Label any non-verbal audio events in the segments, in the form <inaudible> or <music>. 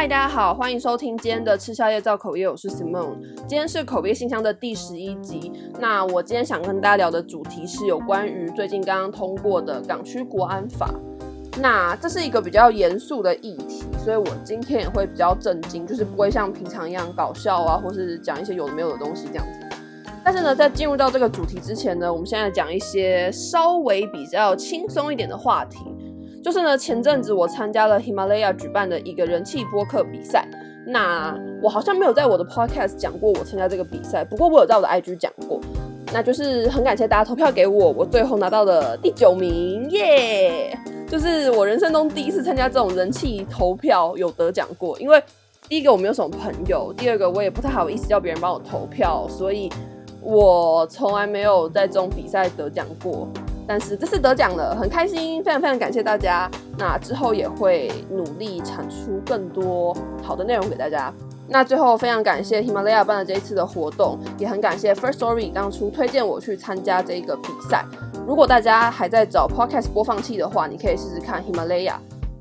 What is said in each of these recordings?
嗨，大家好，欢迎收听今天的吃宵夜造口业，我是 Simon。今天是口业信箱的第十一集。那我今天想跟大家聊的主题是有关于最近刚刚通过的港区国安法。那这是一个比较严肃的议题，所以我今天也会比较震惊，就是不会像平常一样搞笑啊，或是讲一些有的没有的东西这样子。但是呢，在进入到这个主题之前呢，我们现在讲一些稍微比较轻松一点的话题。就是呢，前阵子我参加了 Himalaya 举办的一个人气播客比赛。那我好像没有在我的 podcast 讲过我参加这个比赛，不过我有在我的 IG 讲过。那就是很感谢大家投票给我，我最后拿到了第九名，耶、就是我人生中第一次参加这种人气投票有得奖过。因为第一个我没有什么朋友，第二个我也不太好意思叫别人帮我投票，所以我从来没有在这种比赛得奖过。但是这次得奖了，很开心，非常非常感谢大家。那之后也会努力产出更多好的内容给大家。那最后非常感谢 Himalaya 办的这一次的活动，也很感谢 First Story 当初推荐我去参加这个比赛。如果大家还在找 Podcast 播放器的话，你可以试试看 Himalaya。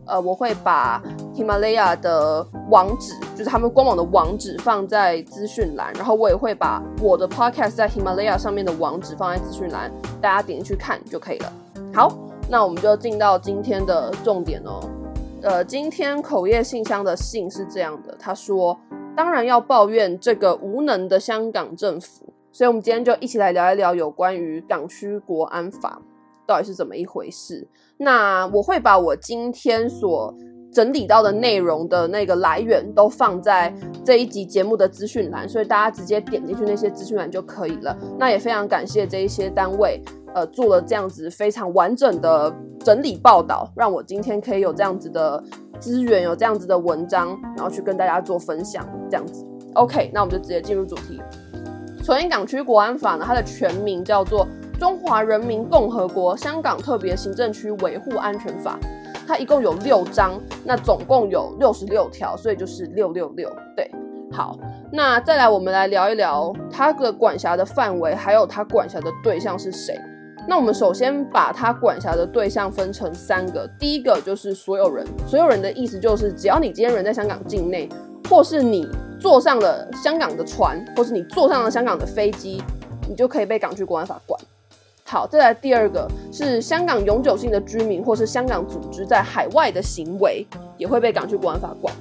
呃，我会把 Himalaya 的网址，就是他们官网的网址放在资讯栏，然后我也会把我的 podcast 在 Himalaya 上面的网址放在资讯栏，大家点进去看就可以了。好，那我们就进到今天的重点哦。呃，今天口业信箱的信是这样的，他说，当然要抱怨这个无能的香港政府，所以我们今天就一起来聊一聊有关于港区国安法。到底是怎么一回事？那我会把我今天所整理到的内容的那个来源都放在这一集节目的资讯栏，所以大家直接点进去那些资讯栏就可以了。那也非常感谢这一些单位，呃，做了这样子非常完整的整理报道，让我今天可以有这样子的资源，有这样子的文章，然后去跟大家做分享。这样子，OK，那我们就直接进入主题。首先，港区国安法呢，它的全名叫做。中华人民共和国香港特别行政区维护安全法，它一共有六章，那总共有六十六条，所以就是六六六。对，好，那再来我们来聊一聊它的管辖的范围，还有它管辖的对象是谁。那我们首先把它管辖的对象分成三个，第一个就是所有人，所有人的意思就是只要你今天人在香港境内，或是你坐上了香港的船，或是你坐上了香港的飞机，你就可以被港区国安法管。好，再来第二个是香港永久性的居民或是香港组织在海外的行为，也会被港区国安法管。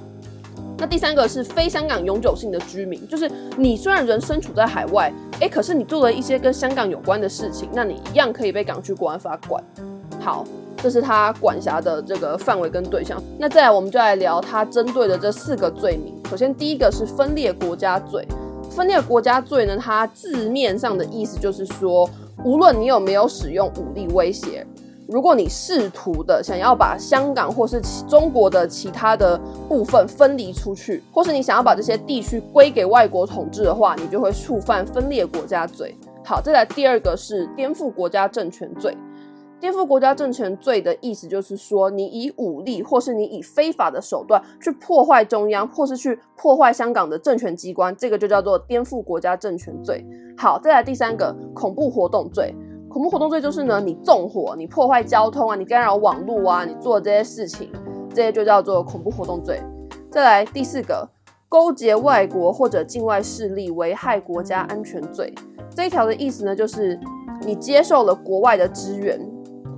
那第三个是非香港永久性的居民，就是你虽然人身处在海外，诶，可是你做了一些跟香港有关的事情，那你一样可以被港区国安法管。好，这是他管辖的这个范围跟对象。那再来，我们就来聊他针对的这四个罪名。首先，第一个是分裂国家罪。分裂国家罪呢，它字面上的意思就是说。无论你有没有使用武力威胁，如果你试图的想要把香港或是中国的其他的部分分离出去，或是你想要把这些地区归给外国统治的话，你就会触犯分裂国家罪。好，再来第二个是颠覆国家政权罪。颠覆国家政权罪的意思就是说，你以武力或是你以非法的手段去破坏中央，或是去破坏香港的政权机关，这个就叫做颠覆国家政权罪。好，再来第三个，恐怖活动罪。恐怖活动罪就是呢，你纵火、你破坏交通啊、你干扰网络啊、你做这些事情，这些就叫做恐怖活动罪。再来第四个，勾结外国或者境外势力危害国家安全罪。这一条的意思呢，就是你接受了国外的支援。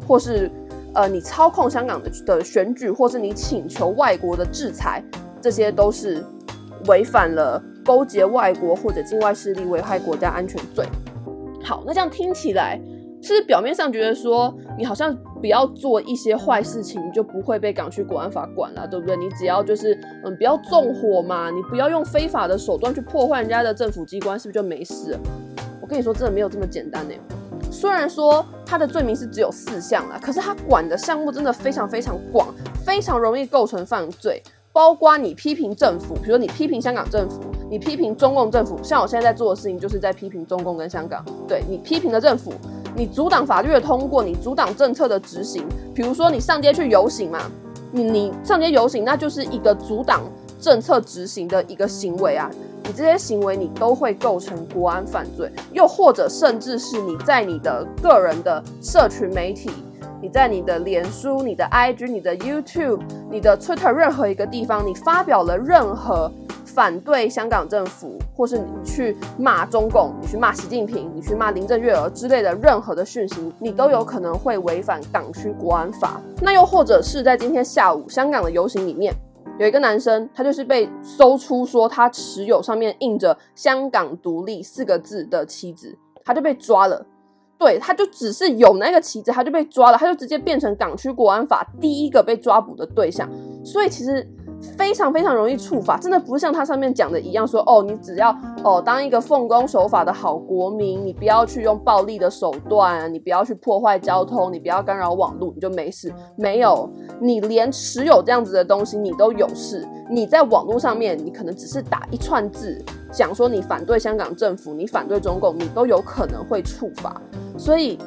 或是，呃，你操控香港的的选举，或是你请求外国的制裁，这些都是违反了勾结外国或者境外势力危害国家安全罪。好，那这样听起来，是表面上觉得说你好像不要做一些坏事情，就不会被港区国安法管了，对不对？你只要就是嗯，不要纵火嘛，你不要用非法的手段去破坏人家的政府机关，是不是就没事？我跟你说，真的没有这么简单呢。虽然说他的罪名是只有四项啦，可是他管的项目真的非常非常广，非常容易构成犯罪。包括你批评政府，比如说你批评香港政府，你批评中共政府，像我现在在做的事情就是在批评中共跟香港。对，你批评了政府，你阻挡法律的通过，你阻挡政策的执行。比如说你上街去游行嘛，你你上街游行，那就是一个阻挡政策执行的一个行为啊。你这些行为，你都会构成国安犯罪，又或者甚至是你在你的个人的社群媒体你在你的脸书、你的 IG、你的 YouTube、你的 Twitter 任何一个地方，你发表了任何反对香港政府，或是你去骂中共、你去骂习近平、你去骂林郑月娥之类的任何的讯息，你都有可能会违反港区国安法。那又或者是在今天下午香港的游行里面。有一个男生，他就是被搜出说他持有上面印着“香港独立”四个字的旗子，他就被抓了。对，他就只是有那个旗子，他就被抓了，他就直接变成港区国安法第一个被抓捕的对象。所以其实。非常非常容易触法，真的不是像他上面讲的一样说，说哦，你只要哦当一个奉公守法的好国民，你不要去用暴力的手段，你不要去破坏交通，你不要干扰网络，你就没事。没有，你连持有这样子的东西你都有事。你在网络上面，你可能只是打一串字，讲说你反对香港政府，你反对中共，你都有可能会触法。所以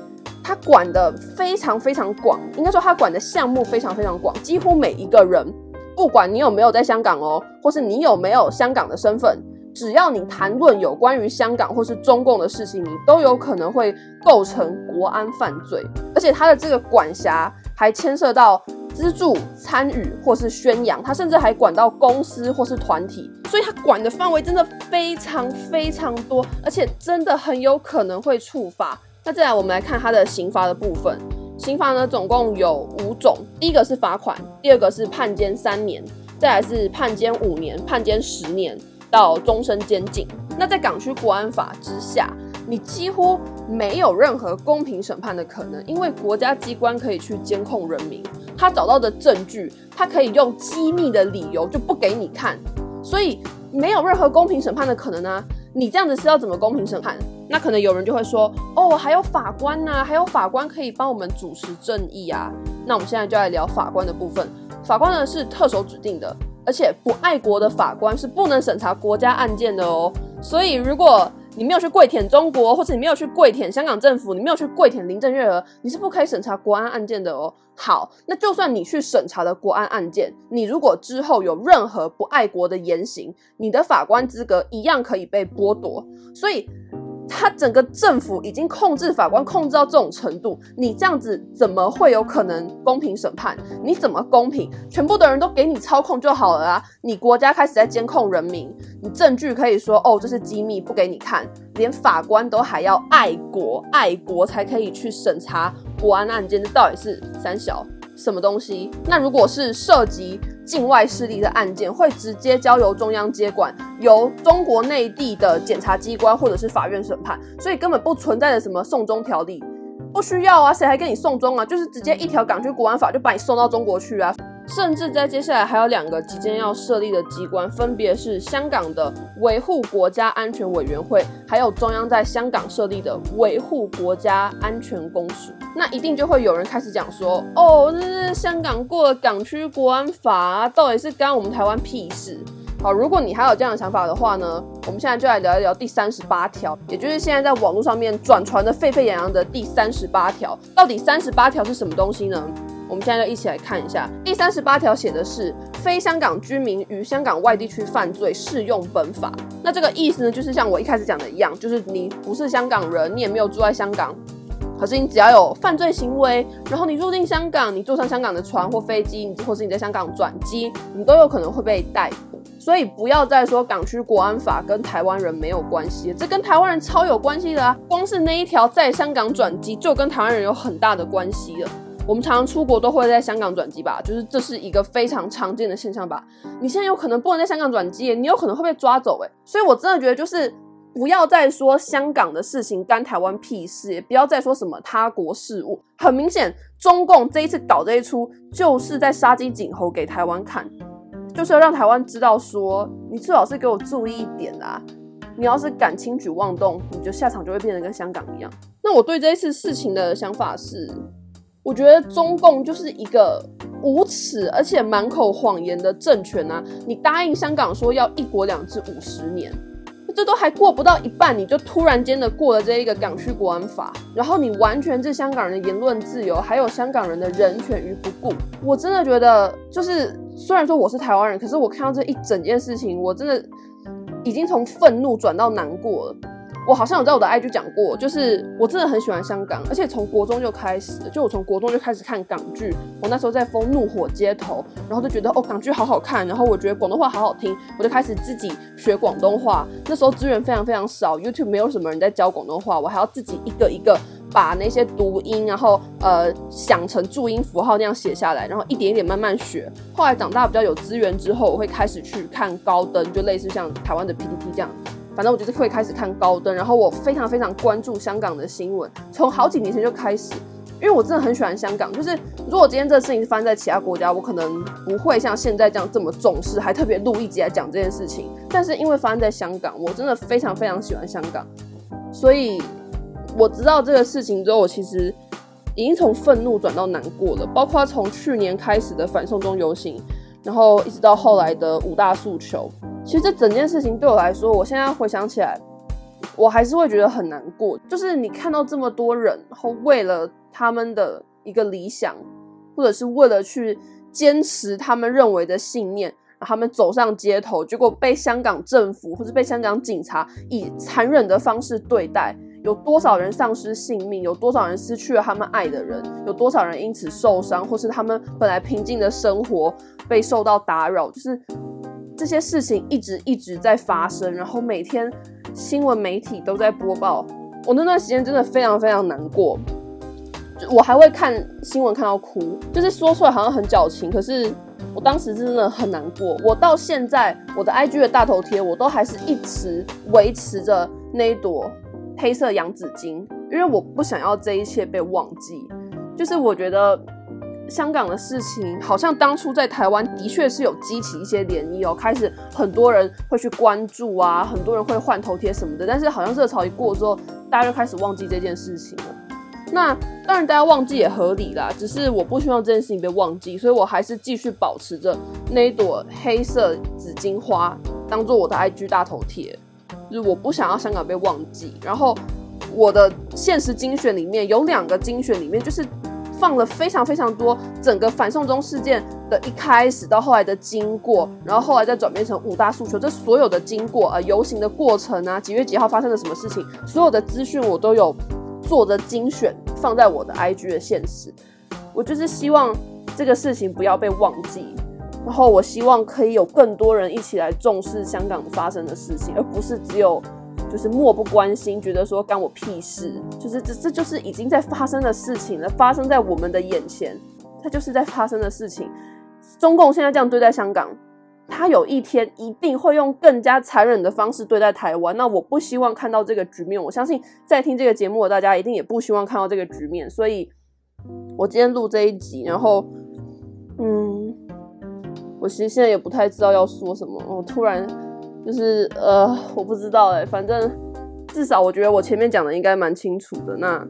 他管的非常非常广，应该说他管的项目非常非常广，几乎每一个人。不管你有没有在香港哦，或是你有没有香港的身份，只要你谈论有关于香港或是中共的事情，你都有可能会构成国安犯罪。而且他的这个管辖还牵涉到资助、参与或是宣扬，他甚至还管到公司或是团体，所以他管的范围真的非常非常多，而且真的很有可能会触发。那再来，我们来看他的刑罚的部分。刑罚呢，总共有五种。第一个是罚款，第二个是判监三年，再来是判监五年、判监十年到终身监禁。那在港区国安法之下，你几乎没有任何公平审判的可能，因为国家机关可以去监控人民，他找到的证据，他可以用机密的理由就不给你看，所以没有任何公平审判的可能啊。你这样子是要怎么公平审判？那可能有人就会说，哦，还有法官呐、还有法官可以帮我们主持正义啊。那我们现在就来聊法官的部分。法官呢是特首指定的，而且不爱国的法官是不能审查国家案件的哦。所以如果你没有去跪舔中国，或者你没有去跪舔香港政府，你没有去跪舔林郑月娥，你是不可以审查国安案件的哦。好，那就算你去审查了国安案件，你如果之后有任何不爱国的言行，你的法官资格一样可以被剥夺。所以。他整个政府已经控制法官，控制到这种程度，你这样子怎么会有可能公平审判？你怎么公平？全部的人都给你操控就好了啊！你国家开始在监控人民，你证据可以说哦，这是机密，不给你看，连法官都还要爱国，爱国才可以去审查国安案件，这到底是三小什么东西？那如果是涉及境外势力的案件会直接交由中央接管，由中国内地的检察机关或者是法院审判，所以根本不存在的什么送中条例，不需要啊，谁还给你送中啊？就是直接一条港区国安法就把你送到中国去啊！甚至在接下来还有两个即将要设立的机关，分别是香港的维护国家安全委员会，还有中央在香港设立的维护国家安全公署。那一定就会有人开始讲说，哦，那是香港过了港区国安法啊，到底是干我们台湾屁事？好，如果你还有这样的想法的话呢，我们现在就来聊一聊第三十八条，也就是现在在网络上面转传的沸沸扬扬的第三十八条。到底三十八条是什么东西呢？我们现在就一起来看一下，第三十八条写的是非香港居民于香港外地区犯罪适用本法。那这个意思呢，就是像我一开始讲的一样，就是你不是香港人，你也没有住在香港，可是你只要有犯罪行为，然后你入境香港，你坐上香港的船或飞机，或是你在香港转机，你都有可能会被逮捕。所以不要再说港区国安法跟台湾人没有关系，这跟台湾人超有关系的啊！光是那一条在香港转机，就跟台湾人有很大的关系了。我们常常出国都会在香港转机吧，就是这是一个非常常见的现象吧。你现在有可能不能在香港转机，你有可能会被抓走诶。所以我真的觉得就是不要再说香港的事情干台湾屁事，也不要再说什么他国事务。很明显，中共这一次搞这一出，就是在杀鸡儆猴给台湾看，就是要让台湾知道说，你最好是给我注意一点啦。你要是敢轻举妄动，你就下场就会变得跟香港一样。那我对这一次事情的想法是。我觉得中共就是一个无耻而且满口谎言的政权啊！你答应香港说要一国两制五十年，这都还过不到一半，你就突然间的过了这一个港区国安法，然后你完全置香港人的言论自由还有香港人的人权于不顾。我真的觉得，就是虽然说我是台湾人，可是我看到这一整件事情，我真的已经从愤怒转到难过了。我好像有在我的 IG 讲过，就是我真的很喜欢香港，而且从国中就开始，就我从国中就开始看港剧。我那时候在疯《怒火街头》，然后就觉得哦，港剧好好看，然后我觉得广东话好好听，我就开始自己学广东话。那时候资源非常非常少，YouTube 没有什么人在教广东话，我还要自己一个一个把那些读音，然后呃想成注音符号那样写下来，然后一点一点慢慢学。后来长大比较有资源之后，我会开始去看高登，就类似像台湾的 PPT 这样。反正我就是会开始看高登，然后我非常非常关注香港的新闻，从好几年前就开始，因为我真的很喜欢香港。就是如果今天这个事情发生在其他国家，我可能不会像现在这样这么重视，还特别录一集来讲这件事情。但是因为发生在香港，我真的非常非常喜欢香港，所以我知道这个事情之后，我其实已经从愤怒转到难过了。包括从去年开始的反送中游行，然后一直到后来的五大诉求。其实这整件事情对我来说，我现在回想起来，我还是会觉得很难过。就是你看到这么多人，然后为了他们的一个理想，或者是为了去坚持他们认为的信念，然后他们走上街头，结果被香港政府或者被香港警察以残忍的方式对待。有多少人丧失性命？有多少人失去了他们爱的人？有多少人因此受伤，或是他们本来平静的生活被受到打扰？就是。这些事情一直一直在发生，然后每天新闻媒体都在播报。我那段时间真的非常非常难过，我还会看新闻看到哭，就是说出来好像很矫情，可是我当时真的很难过。我到现在我的 <laughs> IG 的大头贴，我都还是一直维持着那一朵黑色洋紫荆，因为我不想要这一切被忘记。就是我觉得。香港的事情好像当初在台湾的确是有激起一些涟漪哦，开始很多人会去关注啊，很多人会换头贴什么的。但是好像热潮一过之后，大家就开始忘记这件事情了。那当然大家忘记也合理啦，只是我不希望这件事情被忘记，所以我还是继续保持着那一朵黑色紫荆花当做我的 IG 大头贴，就是我不想要香港被忘记。然后我的限时精选里面有两个精选里面就是。放了非常非常多整个反送中事件的一开始到后来的经过，然后后来再转变成五大诉求，这所有的经过啊，游行的过程啊，几月几号发生了什么事情，所有的资讯我都有做的精选放在我的 IG 的限时。我就是希望这个事情不要被忘记，然后我希望可以有更多人一起来重视香港发生的事情，而不是只有。就是漠不关心，觉得说干我屁事，就是这这就是已经在发生的事情了，发生在我们的眼前，它就是在发生的事情。中共现在这样对待香港，他有一天一定会用更加残忍的方式对待台湾。那我不希望看到这个局面，我相信在听这个节目的大家一定也不希望看到这个局面。所以，我今天录这一集，然后，嗯，我其实现在也不太知道要说什么，我突然。就是呃，我不知道哎，反正至少我觉得我前面讲的应该蛮清楚的。那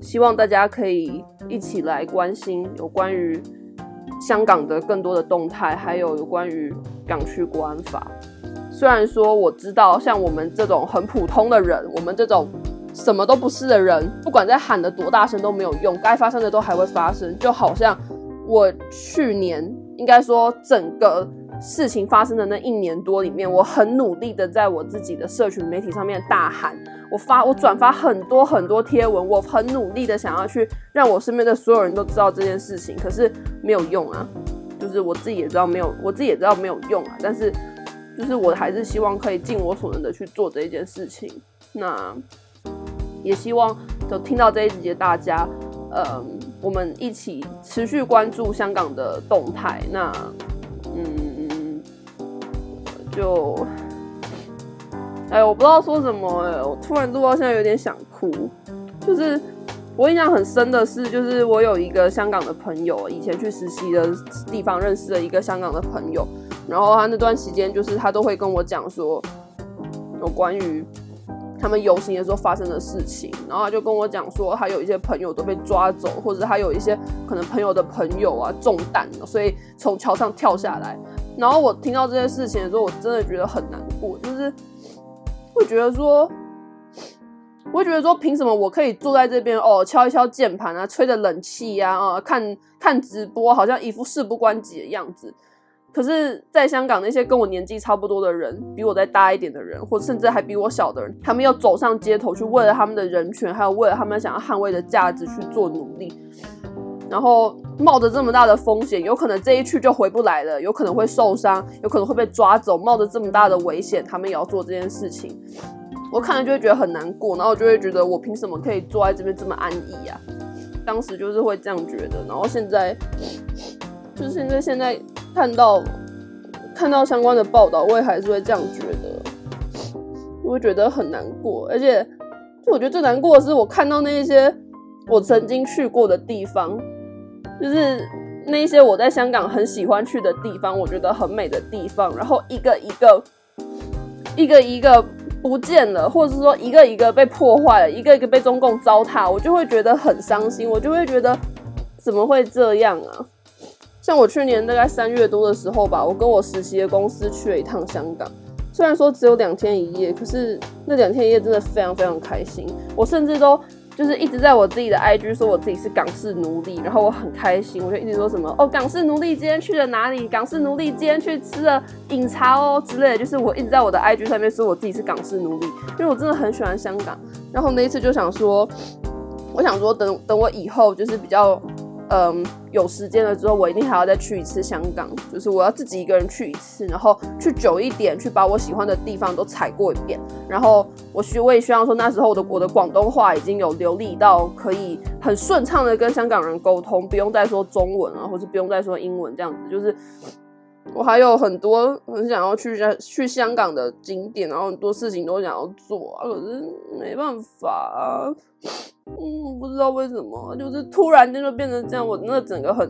希望大家可以一起来关心有关于香港的更多的动态，还有有关于港区国安法。虽然说我知道，像我们这种很普通的人，我们这种什么都不是的人，不管在喊得多大声都没有用，该发生的都还会发生。就好像我去年应该说整个。事情发生的那一年多里面，我很努力的在我自己的社群媒体上面大喊，我发我转发很多很多贴文，我很努力的想要去让我身边的所有人都知道这件事情，可是没有用啊，就是我自己也知道没有，我自己也知道没有用啊，但是就是我还是希望可以尽我所能的去做这一件事情，那也希望就听到这一集的大家，嗯，我们一起持续关注香港的动态，那嗯。就，哎，我不知道说什么哎，我突然录到现在有点想哭。就是我印象很深的是，就是我有一个香港的朋友，以前去实习的地方认识了一个香港的朋友，然后他那段时间就是他都会跟我讲说，有关于他们游行的时候发生的事情，然后他就跟我讲说，他有一些朋友都被抓走，或者他有一些可能朋友的朋友啊中弹了，所以从桥上跳下来。然后我听到这件事情的时候，我真的觉得很难过，就是会觉得说，我会觉得说，凭什么我可以坐在这边哦，敲一敲键盘啊，吹着冷气呀，啊，看看直播，好像一副事不关己的样子。可是，在香港那些跟我年纪差不多的人，比我再大一点的人，或甚至还比我小的人，他们要走上街头去为了他们的人权，还有为了他们想要捍卫的价值去做努力，然后冒着这么大的风险，有可能这一去就回不来了，有可能会受伤，有可能会被抓走，冒着这么大的危险，他们也要做这件事情，我看了就会觉得很难过，然后我就会觉得我凭什么可以坐在这边这么安逸啊？当时就是会这样觉得，然后现在就是现在现在。看到看到相关的报道，我也还是会这样觉得，我会觉得很难过，而且就我觉得最难过的是，我看到那一些我曾经去过的地方，就是那些我在香港很喜欢去的地方，我觉得很美的地方，然后一个一个一个一个不见了，或者是说一个一个被破坏了，一个一个被中共糟蹋，我就会觉得很伤心，我就会觉得怎么会这样啊？像我去年大概三月多的时候吧，我跟我实习的公司去了一趟香港，虽然说只有两天一夜，可是那两天一夜真的非常非常开心。我甚至都就是一直在我自己的 IG 说我自己是港式奴隶，然后我很开心，我就一直说什么哦，港式奴隶今天去了哪里？港式奴隶今天去吃了饮茶哦之类的，就是我一直在我的 IG 上面说我自己是港式奴隶，因为我真的很喜欢香港。然后那一次就想说，我想说等等我以后就是比较。嗯，有时间了之后，我一定还要再去一次香港，就是我要自己一个人去一次，然后去久一点，去把我喜欢的地方都踩过一遍。然后我需我也希望说，那时候我的我的广东话已经有流利到可以很顺畅的跟香港人沟通，不用再说中文啊，或是不用再说英文这样子。就是我还有很多很想要去去香港的景点，然后很多事情都想要做啊，可是没办法。嗯，不知道为什么，就是突然间就变成这样，我那整个很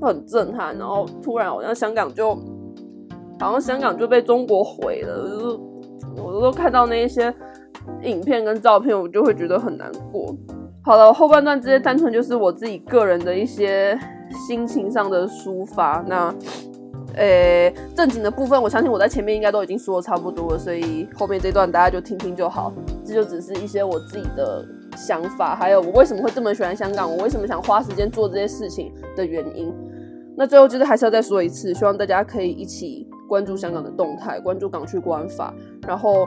很震撼，然后突然好像香港就，好像香港就被中国毁了，就是我都看到那一些影片跟照片，我就会觉得很难过。好了，后半段这些单纯就是我自己个人的一些心情上的抒发。那，呃、欸，正经的部分，我相信我在前面应该都已经说的差不多了，所以后面这段大家就听听就好。这就只是一些我自己的。想法，还有我为什么会这么喜欢香港，我为什么想花时间做这些事情的原因。那最后就是还是要再说一次，希望大家可以一起关注香港的动态，关注港区国安法，然后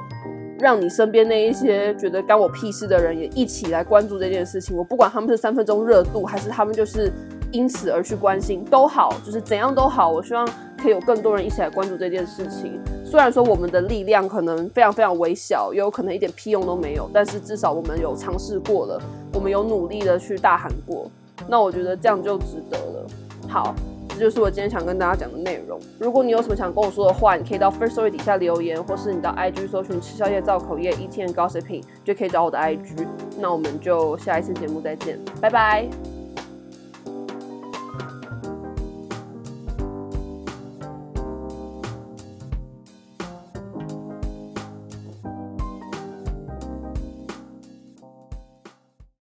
让你身边那一些觉得干我屁事的人也一起来关注这件事情。我不管他们是三分钟热度，还是他们就是因此而去关心，都好，就是怎样都好。我希望可以有更多人一起来关注这件事情。虽然说我们的力量可能非常非常微小，也有可能一点屁用都没有，但是至少我们有尝试过了，我们有努力的去大喊过，那我觉得这样就值得了。好，这就是我今天想跟大家讲的内容。如果你有什么想跟我说的话，你可以到 First Story 底下留言，或是你到 IG 搜寻吃宵夜造口业 ET and Gossiping 就可以找我的 IG。那我们就下一次节目再见，拜拜。